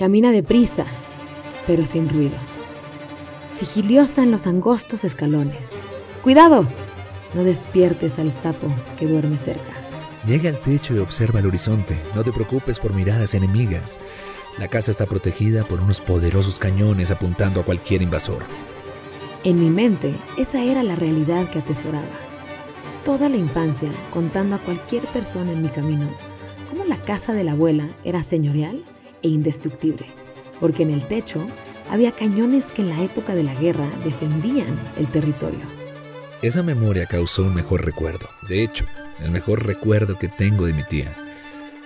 Camina deprisa, pero sin ruido. Sigiliosa en los angostos escalones. ¡Cuidado! No despiertes al sapo que duerme cerca. Llega al techo y observa el horizonte. No te preocupes por miradas enemigas. La casa está protegida por unos poderosos cañones apuntando a cualquier invasor. En mi mente, esa era la realidad que atesoraba. Toda la infancia contando a cualquier persona en mi camino cómo la casa de la abuela era señorial e indestructible, porque en el techo había cañones que en la época de la guerra defendían el territorio. Esa memoria causó un mejor recuerdo. De hecho, el mejor recuerdo que tengo de mi tía.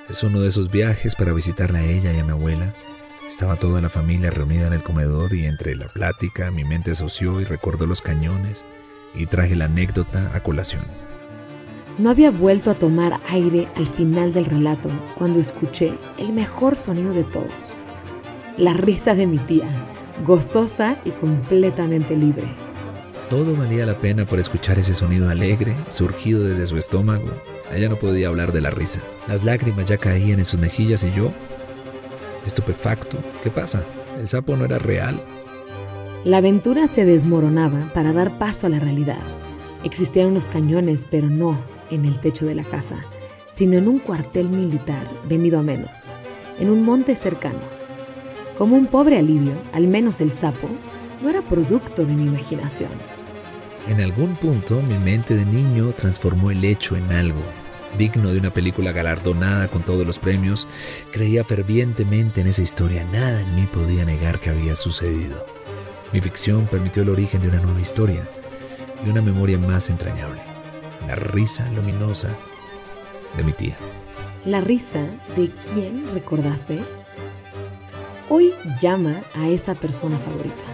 Es uno de esos viajes para visitarla a ella y a mi abuela. Estaba toda la familia reunida en el comedor y entre la plática mi mente asoció y recordó los cañones y traje la anécdota a colación. No había vuelto a tomar aire al final del relato cuando escuché el mejor sonido de todos. La risa de mi tía, gozosa y completamente libre. Todo valía la pena por escuchar ese sonido alegre, surgido desde su estómago. Ella no podía hablar de la risa. Las lágrimas ya caían en sus mejillas y yo, estupefacto, ¿qué pasa? ¿El sapo no era real? La aventura se desmoronaba para dar paso a la realidad. Existían unos cañones, pero no en el techo de la casa, sino en un cuartel militar venido a menos, en un monte cercano. Como un pobre alivio, al menos el sapo no era producto de mi imaginación. En algún punto mi mente de niño transformó el hecho en algo, digno de una película galardonada con todos los premios. Creía fervientemente en esa historia, nada en mí podía negar que había sucedido. Mi ficción permitió el origen de una nueva historia y una memoria más entrañable la risa luminosa de mi tía. ¿La risa de quién recordaste? Hoy llama a esa persona favorita.